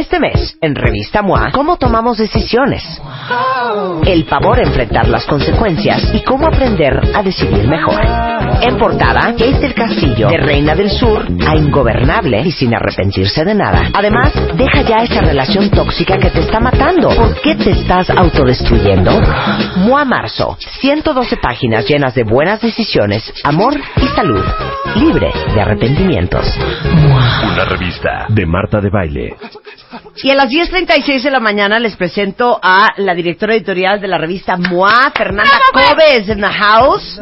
Este mes, en Revista MOA, ¿cómo tomamos decisiones? El pavor a enfrentar las consecuencias y cómo aprender a decidir mejor. En portada, Kate del Castillo, de Reina del Sur a ingobernable y sin arrepentirse de nada. Además, deja ya esa relación tóxica que te está matando. ¿Por qué te estás autodestruyendo? MOA Marzo, 112 páginas llenas de buenas decisiones, amor y salud, libre de arrepentimientos. Una revista de Marta de Baile. Y a las 10.36 de la mañana les presento a la directora editorial de la revista MOA, Fernanda Cobes, en the house.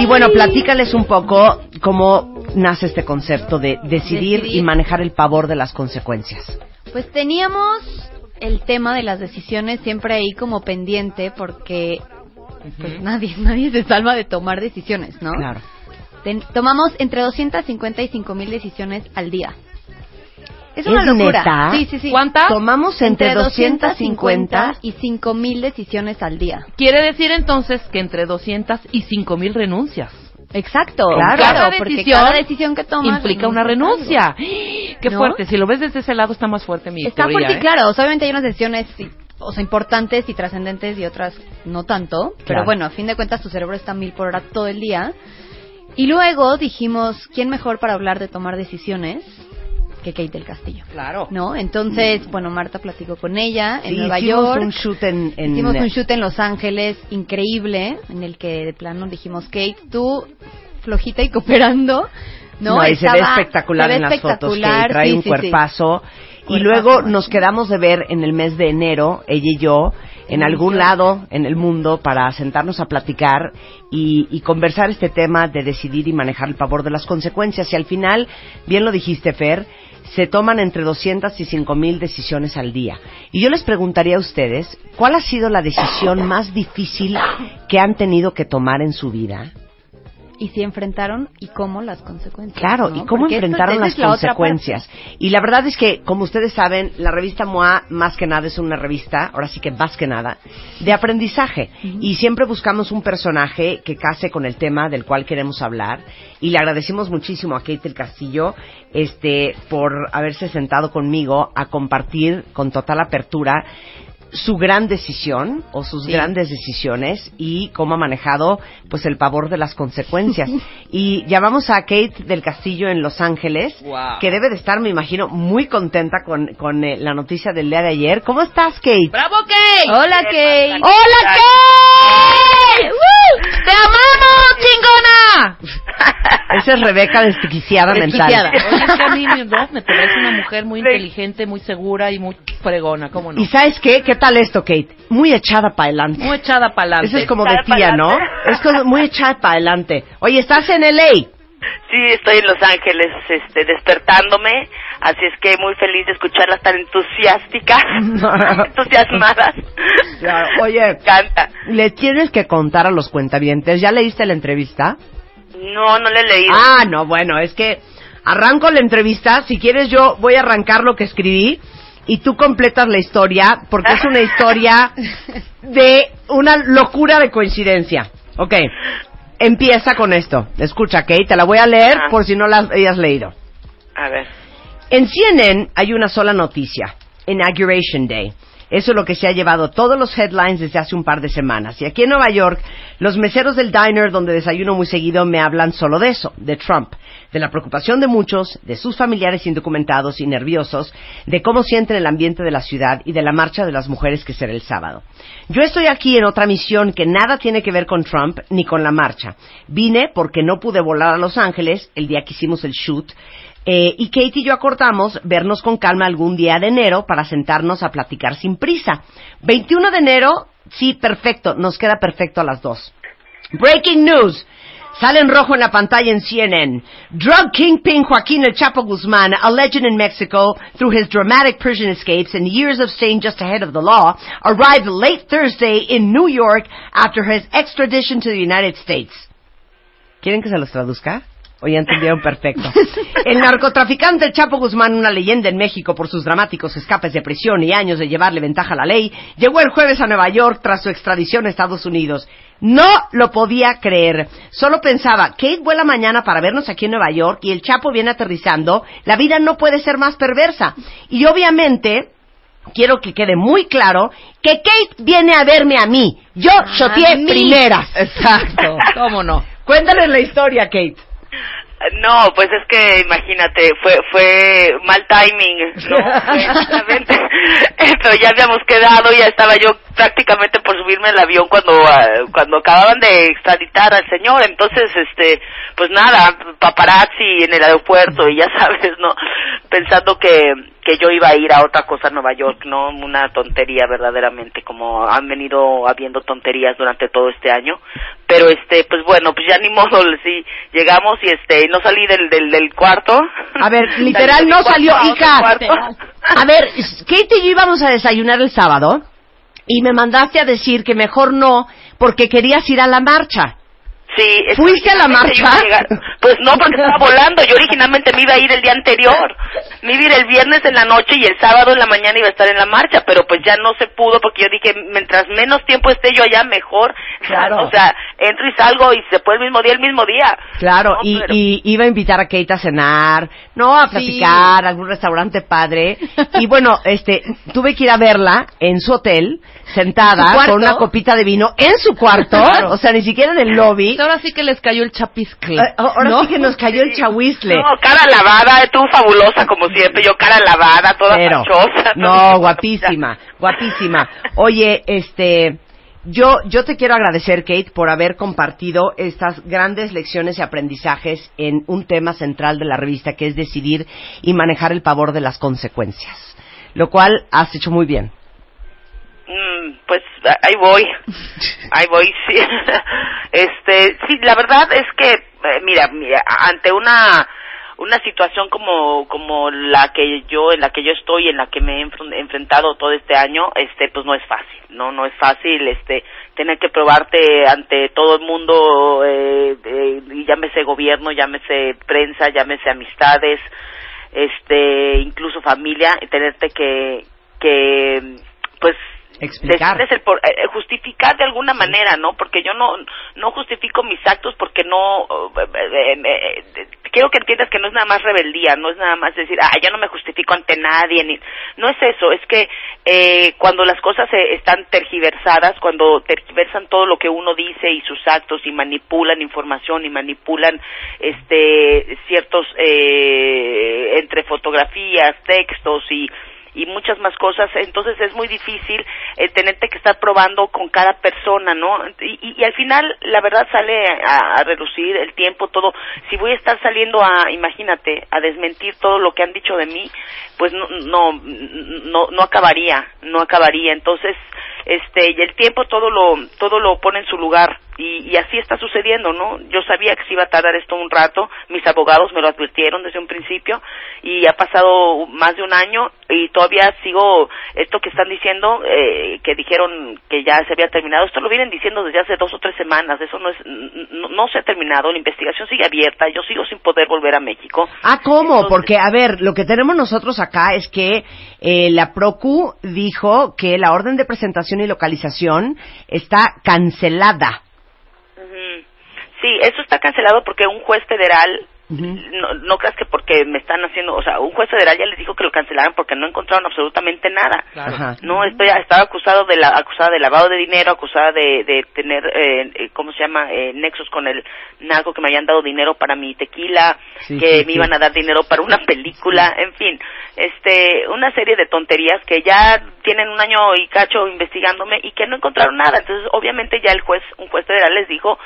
Y bueno, platícales un poco cómo nace este concepto de decidir, Decidir. y manejar el pavor de las consecuencias. Pues teníamos el tema de las decisiones siempre ahí como pendiente porque pues nadie, nadie se salva de tomar decisiones, ¿no? Claro. Ten- tomamos entre 255 mil decisiones al día. Es ¿Es una locura. neta? Sí, sí, sí. ¿Cuántas? Tomamos entre, Entre 250 250 y 5 mil decisiones al día. Quiere decir entonces que entre 200 y 5 mil renuncias. Exacto, Claro. Cada porque decisión cada decisión que tomas implica una renuncia. Qué ¿No? fuerte. Si lo ves desde ese lado está más fuerte mi Está teoría, fuerte, ¿eh? claro. O sea, obviamente hay unas decisiones o sea, importantes y trascendentes y otras no tanto. Pero Claro. bueno, a fin de cuentas tu cerebro está a mil por hora todo el día. Y luego dijimos, ¿quién mejor para hablar de tomar decisiones que Kate del Castillo? Claro. ¿No? Entonces, bueno, Marta platicó con ella en Sí, Nueva hicimos York. un shoot en... en- Hicimos un shoot en Los Ángeles increíble, en el que de plano dijimos, Kate, tú flojita y cooperando, ¿no? No, y se ve espectacular se ve en las fotos que espectacular, trae sí, un sí, sí. Y luego nos quedamos de ver en el mes de enero, ella y yo, en algún lado en el mundo para sentarnos a platicar y, y conversar este tema de decidir y manejar el pavor de las consecuencias. Y al final, bien lo dijiste, Fer, se toman entre 200 y 5 mil decisiones al día. Y yo les preguntaría a ustedes, ¿cuál ha sido la decisión más difícil que han tenido que tomar en su vida? Y si enfrentaron y cómo las consecuencias. Claro, ¿no? y cómo Porque enfrentaron las la consecuencias. Y la verdad es que, como ustedes saben, la revista MOA, más que nada, es una revista, ahora sí que más que nada, de aprendizaje. Y siempre buscamos un personaje que case con el tema del cual queremos hablar. Y le agradecemos muchísimo a Kate del Castillo este, por haberse sentado conmigo a compartir con total apertura su gran decisión o sus Sí. grandes decisiones y cómo ha manejado pues el pavor de las consecuencias. y llamamos a Kate del Castillo en Los Ángeles, Wow. que debe de estar, me imagino, muy contenta con, con eh, la noticia del día de ayer. ¿Cómo estás, Kate? ¡Bravo, Kate! Hola, Kate. ¡Hola, Kate! ¡Te amamos, Esa es Rebeca desquiciada mental. Desquiciada. Oye, es que a mí ¿no? me parece una mujer muy inteligente, muy segura y muy fregona, ¿cómo no? ¿Y sabes qué? ¿Qué tal esto, Kate? Muy echada para adelante. Muy echada para adelante. Eso es como de tía. ¿no? Es como muy echada para adelante. Oye, ¿estás en LA? Sí, estoy en Los Ángeles este, despertándome, así es que muy feliz de escucharlas tan entusiásticas, entusiasmadas. Claro, oye. Me encanta. Le tienes que contar a los cuentavientes. ¿Ya leíste la entrevista? No, no le he leído. Ah, no, bueno, es que arranco la entrevista. Si quieres, yo voy a arrancar lo que escribí y tú completas la historia, porque es una historia de una locura de coincidencia. Ok, empieza con esto. Escucha, Kate, te la voy a leer Ajá. por si no la hayas leído. A ver. En CNN hay una sola noticia, Inauguration Day. Eso es lo que se ha llevado todos los headlines desde hace un par de semanas. Y aquí en Nueva York, los meseros del diner donde desayuno muy seguido me hablan solo de eso, de Trump, de la preocupación de muchos, de sus familiares indocumentados y nerviosos, de cómo sienten el ambiente de la ciudad y de la marcha de las mujeres que será el sábado. Yo estoy aquí en otra misión que nada tiene que ver con Trump ni con la marcha. Vine porque no pude volar a Los Ángeles el día que hicimos el shoot eh, y Kate y yo acordamos vernos con calma algún día de enero para sentarnos a platicar sin prisa. 21 de enero, sí, perfecto, nos queda perfecto a las dos. Breaking news. Sale en rojo en la pantalla en CNN. Drug kingpin Joaquín El Chapo Guzmán, a legend in Mexico through his dramatic prison escapes and years of staying just ahead of the law, arrived late Thursday in New York after his extradition to the United States. ¿Quieren que se los traduzca? Oye, entendieron perfecto. El narcotraficante Chapo Guzmán, una leyenda en México por sus dramáticos escapes de prisión y años de llevarle ventaja a la ley, llegó el jueves a Nueva York tras su extradición a Estados Unidos. No lo podía creer. Solo pensaba, Kate vuela mañana para vernos aquí en Nueva York y el Chapo viene aterrizando. La vida no puede ser más perversa. Y obviamente, quiero que quede muy claro que Kate viene a verme a mí. Yo shoteé primeras. Exacto, ¿cómo no? Cuéntales la historia, Kate. No, pues es que imagínate, fue fue mal timing, ¿no? Exactamente. Pero ya habíamos quedado, ya estaba yo prácticamente por subirme al avión cuando ah, cuando acababan de extraditar al señor, entonces este, pues nada, paparazzi en el aeropuerto y ya sabes, ¿no? Pensando que que yo iba a ir a otra cosa a Nueva York, ¿no? Una tontería verdaderamente, como han venido habiendo tonterías durante todo este año. Pero este, pues bueno, pues ya ni modo, sí, llegamos y este, no salí del, del, del cuarto. A ver, literal no salió, a hija. A ver, Kate y yo íbamos a desayunar el sábado y me mandaste a decir que mejor no porque querías ir a la marcha. Sí, ¿Fuiste a la marcha? Pues no, porque estaba volando. Yo originalmente me iba a ir el día anterior. Me iba a ir el viernes en la noche y el sábado en la mañana iba a estar en la marcha, pero pues ya no se pudo porque yo dije, mientras menos tiempo esté yo allá, mejor. Claro. O sea, entro y salgo y se puede el mismo día, el mismo día. Claro, No, y, pero- y iba a invitar a Kate a cenar, no, a platicar, a algún restaurante padre. Y bueno, este, tuve que ir a verla en su hotel, sentada, con una copita de vino en su cuarto, Claro. o sea, ni siquiera en el lobby. Ahora sí que les cayó el chapiscle. Eh, Ahora ¿no? sí que nos cayó el chahuizle. No, cara lavada, tú fabulosa como siempre, yo cara lavada, toda Pero, no, guapísima, guapísima. Oye, este, yo, yo te quiero agradecer, Kate, por haber compartido estas grandes lecciones y aprendizajes en un tema central de la revista, que es decidir y manejar el pavor de las consecuencias. Lo cual has hecho muy bien. Mm, pues ahí voy, ahí voy, sí. Este, sí, la verdad es que, eh, mira, mira, ante una una situación como como la que yo en la que yo estoy, en la que me he enfren- enfrentado todo este año, este, pues no es fácil, no, no es fácil, este, tener que probarte ante todo el mundo, eh, eh, llámese gobierno, llámese prensa, llámese amistades, este, incluso familia, y tenerte que que pues Explicar. el por- eh, justificar de alguna manera, ¿no? Porque yo no no justifico mis actos porque no eh, eh, eh, eh, quiero que entiendas que no es nada más rebeldía, no es nada más decir, ah, yo no me justifico ante nadie, ni no es eso, es que eh, cuando las cosas eh, están tergiversadas, cuando tergiversan todo lo que uno dice y sus actos y manipulan información y manipulan este ciertos eh, entre fotografías, textos y y muchas más cosas, entonces es muy difícil eh, tenerte que estar probando con cada persona, ¿no? Y, y, al final la verdad sale a, a relucir el tiempo, todo. Si voy a estar saliendo a, imagínate, a desmentir todo lo que han dicho de mí, pues no, no, no, no acabaría, no acabaría. Entonces, este, y el tiempo todo lo, todo lo pone en su lugar. Y, y así está sucediendo, ¿no? Yo sabía que se iba a tardar esto un rato, mis abogados me lo advirtieron desde un principio y ha pasado más de un año y todavía sigo esto que están diciendo, eh, que dijeron que ya se había terminado, esto lo vienen diciendo desde hace dos o tres semanas, eso no es, no, no se ha terminado, la investigación sigue abierta, yo sigo sin poder volver a México. Ah, ¿cómo? Entonces- Porque, a ver, lo que tenemos nosotros acá es que eh, la PROCU dijo que la orden de presentación y localización está cancelada. Sí, eso está cancelado porque un juez federal, no, no creas que porque me están haciendo, o sea, un juez federal ya les dijo que lo cancelaran porque no encontraron absolutamente nada. Ajá. No, estoy, estaba acusado de la, acusada de lavado de dinero, acusada de, de tener, eh, eh, ¿cómo se llama? Eh, nexos con el narco que me habían dado dinero para mi tequila, Sí, que sí, me sí. iban a dar dinero para una película, en fin, este, una serie de tonterías que ya tienen un año y cacho investigándome y que no encontraron nada. Entonces, obviamente ya el juez, un juez federal les dijo,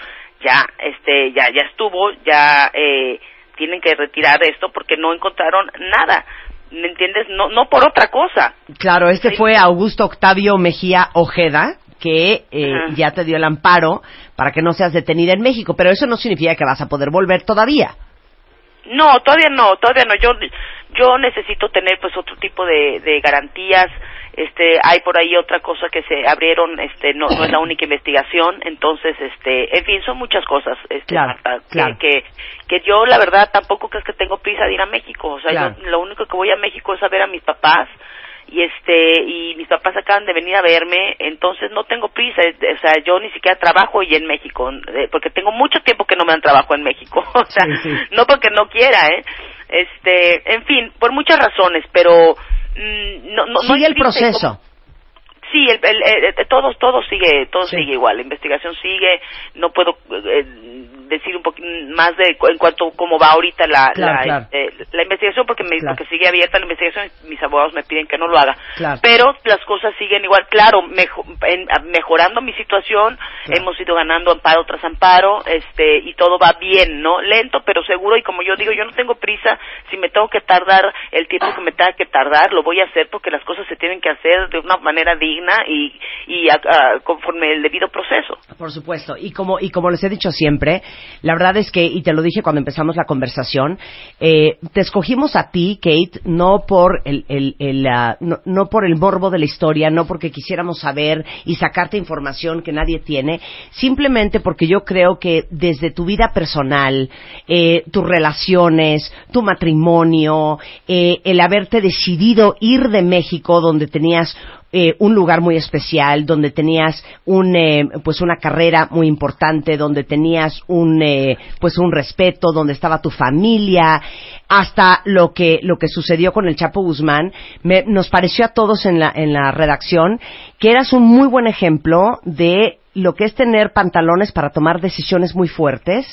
ya, este, ya, ya estuvo, ya, eh, tienen que retirar esto porque no encontraron nada. ¿Me entiendes? No, no por otra cosa. Claro, este Sí. fue Augusto Octavio Mejía Ojeda, que eh, ya te dio el amparo para que no seas detenida en México, pero eso no significa que vas a poder volver todavía. No, todavía no, todavía no. Yo, yo necesito tener pues otro tipo de, de garantías. Este hay por ahí otra cosa que se abrieron este no, no es la única investigación entonces este en fin son muchas cosas este Claro, Marta, que- claro. que, que yo la verdad tampoco creo que tengo prisa de ir a México o sea Claro. yo lo único que voy a México es a ver a mis papás y este y mis papás acaban de venir a verme entonces no tengo prisa eh, o sea yo ni siquiera trabajo hoy en México eh, porque tengo mucho tiempo que no me dan trabajo en México o sea Sí, sí. no porque no quiera eh este en fin por muchas razones pero mm, no no no Sigue el existe como- proceso. Sí, el, el, el- el- todo, todo sigue, todo Sí. sigue igual. La investigación sigue. No puedo eh, decir un poquito más de en cuanto a cómo va ahorita la, Claro, la, claro. este, la investigación porque me, Claro. porque sigue abierta la investigación. Mis abogados me piden que no lo haga. Claro. Pero las cosas siguen igual. Claro, mejo- en- mejorando mi situación. Hemos ido ganando amparo tras amparo, este, y todo va bien, ¿no? Lento, pero seguro. Y como yo digo, yo no tengo prisa. Si me tengo que tardar el tiempo que me tenga que tardar, lo voy a hacer porque las cosas se tienen que hacer de una manera digna y, y conforme el debido proceso. Por supuesto, y como y como les he dicho siempre, la verdad es que y te lo dije cuando empezamos la conversación, eh, te escogimos a ti, Kate, no por el, el, el, no, no por el morbo de la historia, no porque quisiéramos saber y sacarte información que nadie tiene, simplemente porque yo creo que desde tu vida personal, eh, tus relaciones, tu matrimonio, eh, el haberte decidido ir de México donde tenías eh, un lugar muy especial, donde tenías un, eh, pues una carrera muy importante, donde tenías un, eh, pues un respeto, donde estaba tu familia, hasta lo que, lo que sucedió con el Chapo Guzmán, me- nos pareció a todos en la, en la redacción que eras un muy buen ejemplo de lo que es tener pantalones para tomar decisiones muy fuertes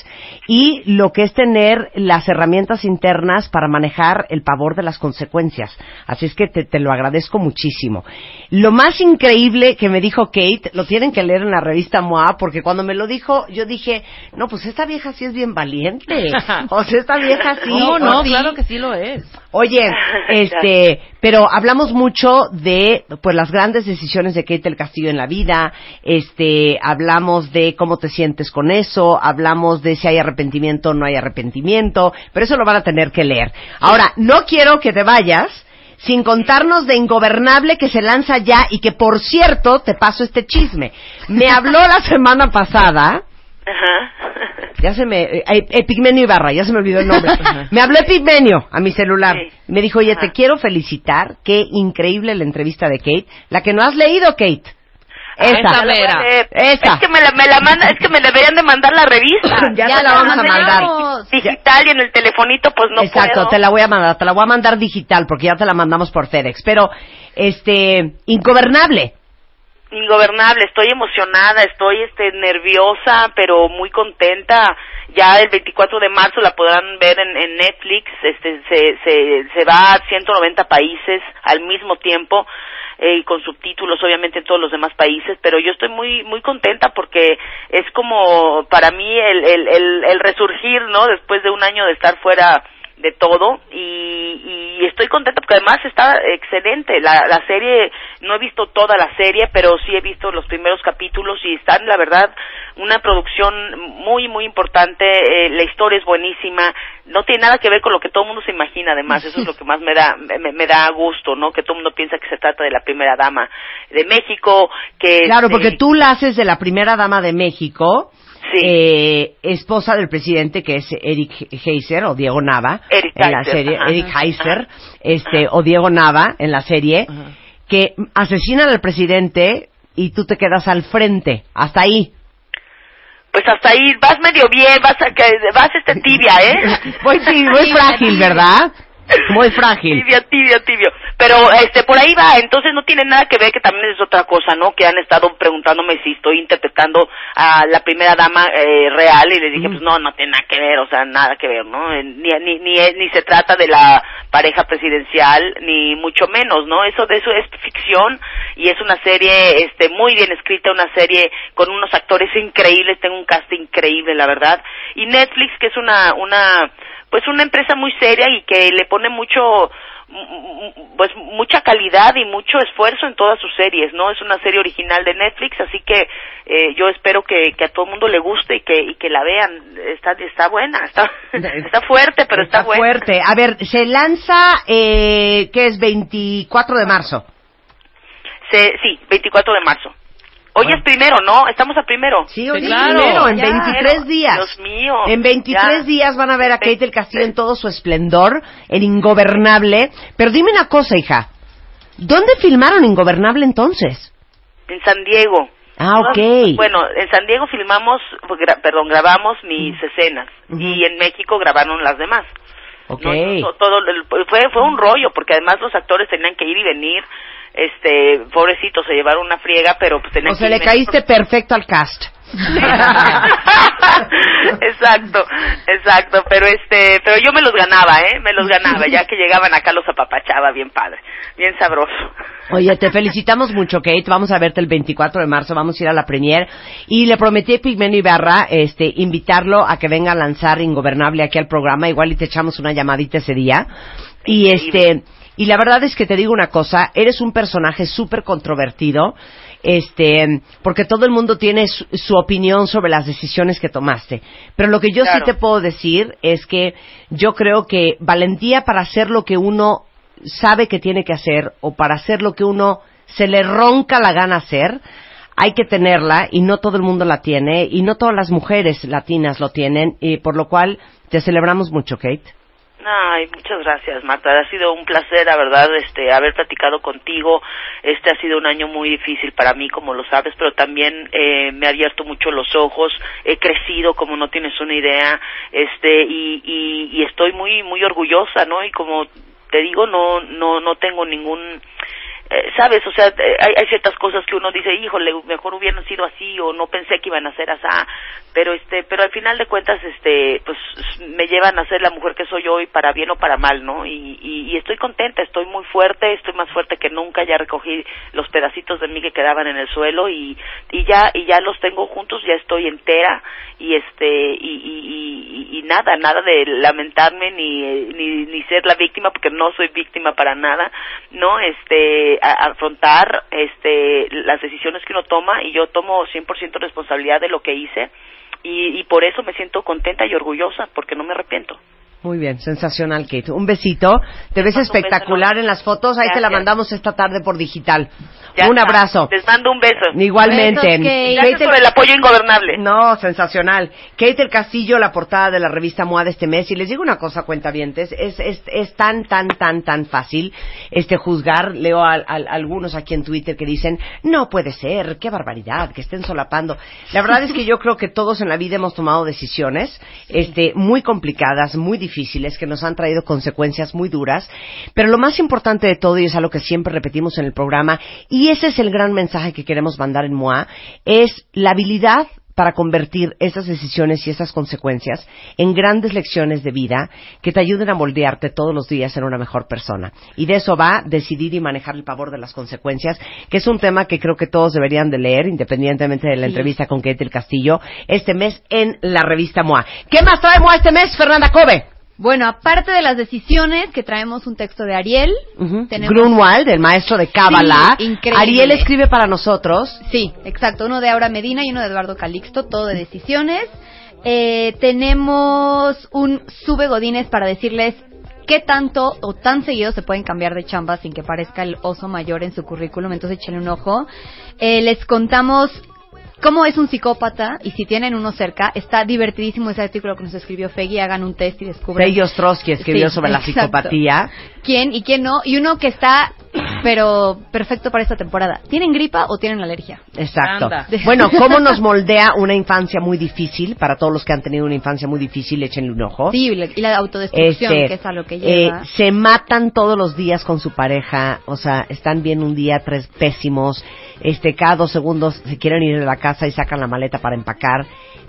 y lo que es tener las herramientas internas para manejar el pavor de las consecuencias. Así es que te, te lo agradezco muchísimo. Lo más increíble que me dijo Kate, lo tienen que leer en la revista MOA, porque cuando me lo dijo, yo dije, no, pues esta vieja sí es bien valiente. O sea, esta vieja sí. No, no, sí. claro que sí lo es. Oye, este, pero hablamos mucho de pues las grandes decisiones de Kate del Castillo en la vida, este, hablamos de cómo te sientes con eso, hablamos de si hay arrepentimiento o no hay arrepentimiento, pero eso lo van a tener que leer. Ahora, no quiero que te vayas sin contarnos de Ingobernable que se lanza ya y que por cierto, te paso este chisme. Me habló la semana pasada Ajá. Ya se me... Eh, Epigmenio Ibarra, ya se me olvidó el nombre. me habló Epigmenio a mi celular. Sí. Me dijo, oye, te quiero felicitar. Qué increíble la entrevista de Kate. La que no has leído, Kate. Esa. esa Ya la voy a Vera. leer. Esa. Es que me la, me la manda, es que me deberían de mandar la revista. Ya Ya te la vamos a mandar. Digital y en el telefonito, pues no Exacto, puedo. te la voy a mandar. Te la voy a mandar digital porque ya te la mandamos por FedEx. Pero, este, Ingobernable. Ingobernable, estoy emocionada, estoy este nerviosa, pero muy contenta. Ya el 24 de marzo la podrán ver en, Netflix, este se, se, se va a 190 países al mismo tiempo eh, y con subtítulos obviamente en todos los demás países, pero yo estoy muy muy contenta porque es como para mí el, el, el resurgir, ¿no? Después de un año de estar fuera de todo y, y estoy contenta porque además está excelente. La, la serie no he visto toda la serie pero sí he visto los primeros capítulos y están la verdad una producción muy muy importante. Eh, la historia es buenísima. No tiene nada que ver con lo que todo el mundo se imagina además. Eso es lo que más me da me, me da gusto no que todo el mundo piensa que se trata de la primera dama de México que Claro, porque tú la haces de la primera dama de México. Sí. eh, esposa del presidente que es Eric Heiser o Diego Nava Eric en la Heiser, serie ajá. Eric Heiser Ajá. este o Diego Nava en la serie que asesinan al presidente y tú te quedas al frente hasta ahí pues hasta ahí vas medio bien vas a que vas este tibia eh Pues sí, muy frágil. ¿verdad? Muy frágil. Tibio, tibio, tibio. Pero este por ahí va, entonces no tiene nada que ver que también es otra cosa, ¿no? Que han estado preguntándome si estoy interpretando a la primera dama eh, real y les dije, pues no, no tiene nada que ver, o sea, nada que ver, ¿no? Eh, Ni ni ni, ni se trata de la pareja presidencial ni mucho menos, ¿no? Eso de eso es ficción y es una serie este muy bien escrita, una serie con unos actores increíbles, tengo un cast increíble, la verdad. Y Netflix que es una una pues una empresa muy seria y que le pone mucho mm, pues mucha calidad y mucho esfuerzo en todas sus series, ¿no? Es una serie original de Netflix, así que eh, yo espero que, que a todo el mundo le guste y que y que la vean. Está está buena, está está fuerte, pero está, buena. fuerte. A ver, se lanza, eh, ¿qué es? 24 de marzo. Se, sí, 24 de marzo. Hoy Bueno. es primero, ¿no? Estamos a primero. Sí, hoy Sí, es claro. primero, en Ya. 23 días. Dios mío. En 23 Ya. días van a ver a Kate del Castillo en todo su esplendor, en Ingobernable. Pero dime una cosa, hija. ¿Dónde filmaron Ingobernable entonces? En San Diego. Ah, ok. Bueno, en San Diego filmamos, gra- perdón, grabamos mis escenas y en México grabaron las demás. Ok. No, no, todo fue fue un rollo porque además los actores tenían que ir y venir. Este, pobrecitos, se llevaron una friega, pero pues tenían O sea, que le caíste perfecto al cast. exacto, exacto, pero este, pero yo me los ganaba, ¿eh? Me los ganaba, ya que llegaban acá los apapachaba bien padre, bien sabroso. Oye, te felicitamos mucho, Kate. Vamos a verte el 24 de marzo, vamos a ir a la premier. Y le prometí a Pigmeno Ibarra este, invitarlo a que venga a lanzar Ingobernable aquí al programa. Igual y te echamos una llamadita ese día. Y este, y la verdad es que te digo una cosa, eres un personaje súper controvertido, este, porque todo el mundo tiene su, su opinión sobre las decisiones que tomaste. Pero lo que yo sí te puedo decir es que yo creo que valentía para hacer lo que uno sabe que tiene que hacer o para hacer lo que uno se le ronca la gana hacer, hay que tenerla y no todo el mundo la tiene y no todas las mujeres latinas lo tienen y por lo cual te celebramos mucho, Kate. Ay, muchas gracias, Marta. Ha sido un placer, la verdad, este, haber platicado contigo. Este ha sido un año muy difícil para mí, como lo sabes, pero también eh, me ha abierto mucho los ojos. He crecido, como no tienes una idea, este, y, y, y estoy muy, muy orgullosa, ¿no? Y como te digo, no, no, no tengo ningún eh, sabes, o sea, eh, hay, hay ciertas cosas que uno dice, híjole, mejor hubieran sido así o no pensé que iban a ser así, pero este, pero al final de cuentas, este, pues me llevan a ser la mujer que soy hoy para bien o para mal, ¿no? Y, estoy contenta, estoy muy fuerte, estoy más fuerte que nunca, ya recogí los pedacitos de mí que quedaban en el suelo y, y ya, y ya los tengo juntos, ya estoy entera y este, y, y, y, y nada, nada de lamentarme ni, eh, ni, ni ser la víctima porque no soy víctima para nada, ¿no? Este, a- afrontar este las decisiones que uno toma y yo tomo 100% responsabilidad de lo que hice y, y por eso me siento contenta y orgullosa porque no me arrepiento. Muy bien, sensacional, Kate. Un besito. Te ves espectacular en las fotos. Ahí te la mandamos esta tarde por digital. Ya un está. abrazo. Les mando un beso. Igualmente. Besos, Kate. Gracias Kate por el apoyo ingobernable. No, sensacional. Kate el Castillo, la portada de la revista MOA de este mes. Y les digo una cosa, cuentavientes, es, es, es tan, tan, tan, tan fácil este juzgar. Leo a, a- algunos aquí en Twitter que dicen, no puede ser, qué barbaridad, que estén solapando. La verdad es que yo creo que todos en la vida hemos tomado decisiones este, muy complicadas, muy difíciles, que nos han traído consecuencias muy duras. Pero lo más importante de todo, y es algo que siempre repetimos en el programa, y ese es el gran mensaje que queremos mandar en MOA, es la habilidad para convertir esas decisiones y esas consecuencias en grandes lecciones de vida que te ayuden a moldearte todos los días en una mejor persona. Y de eso va decidir y manejar el pavor de las consecuencias, que es un tema que creo que todos deberían de leer, independientemente de la entrevista con Kate del Castillo, este mes en la revista MOA. ¿Qué más trae MOA este mes, Fernanda Kobe? Bueno, aparte de las decisiones, que traemos un texto de Ariel. Tenemos- Grunwald, el maestro de Cábala. Sí. Ariel escribe para nosotros. Sí, exacto. Uno de Aura Medina y uno de Eduardo Calixto, todo de decisiones. Eh, tenemos un sube Godines para decirles qué tanto o tan seguido se pueden cambiar de chamba sin que parezca el oso mayor en su currículum. Entonces échenle un ojo. Eh, les contamos cómo es un psicópata y si tienen uno cerca, está divertidísimo ese artículo que nos escribió Feggy. Hagan un test y descubran Peggy Ostrowski escribió Sí, sobre la psicopatía. quién y quién no. Y uno que está, pero perfecto para esta temporada. ¿Tienen gripa o tienen alergia? Exacto. Anda. Bueno, ¿cómo nos moldea una infancia muy difícil? Para todos los que han tenido una infancia muy difícil, échenle un ojo. Sí, y la- autodestrucción, Este, que es a lo que eh, lleva. se matan todos los días con su pareja, o sea, están bien un día, tres pésimos, este, cada dos segundos se quieren ir de la casa y sacan la maleta para empacar,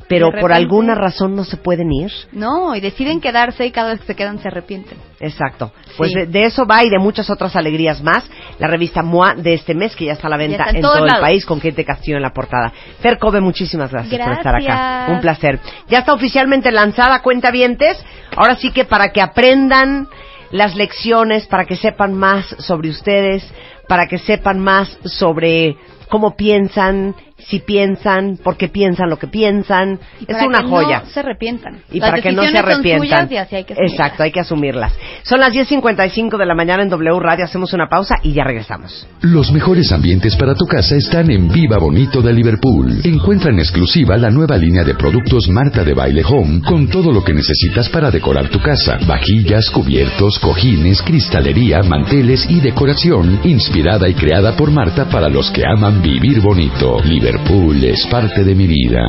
pero por alguna razón no se pueden ir. No, y deciden quedarse y cada vez que se quedan se arrepienten. Exacto. Pues Sí. de, de eso va y de muchas otras alegrías más. La revista MOA de este mes, que ya está a la venta en todo el país, con Kate Castillo en la portada. Fer Kobe, muchísimas gracias, por estar acá. Gracias. Un placer. Ya está oficialmente lanzada Cuenta Vientes. Ahora sí que para que aprendan las lecciones, para que sepan más sobre ustedes, para que sepan más sobre cómo piensan si piensan, por qué piensan lo que piensan. Y Es para una que joya. No se arrepientan. Y Las para que no se son arrepientan. suyas y así hay que asumirlas. Exacto, hay que asumirlas. Son las 10.55 de la mañana en W Radio. Hacemos una pausa y ya regresamos. Los mejores ambientes para tu casa están en Viva Bonito de Liverpool. Encuentra en exclusiva la nueva línea de productos Marta de Baile Home con todo lo que necesitas para decorar tu casa. Vajillas, cubiertos, cojines, cristalería, manteles y decoración inspirada y creada por Marta para los que aman vivir bonito. Liverpool es parte de mi vida.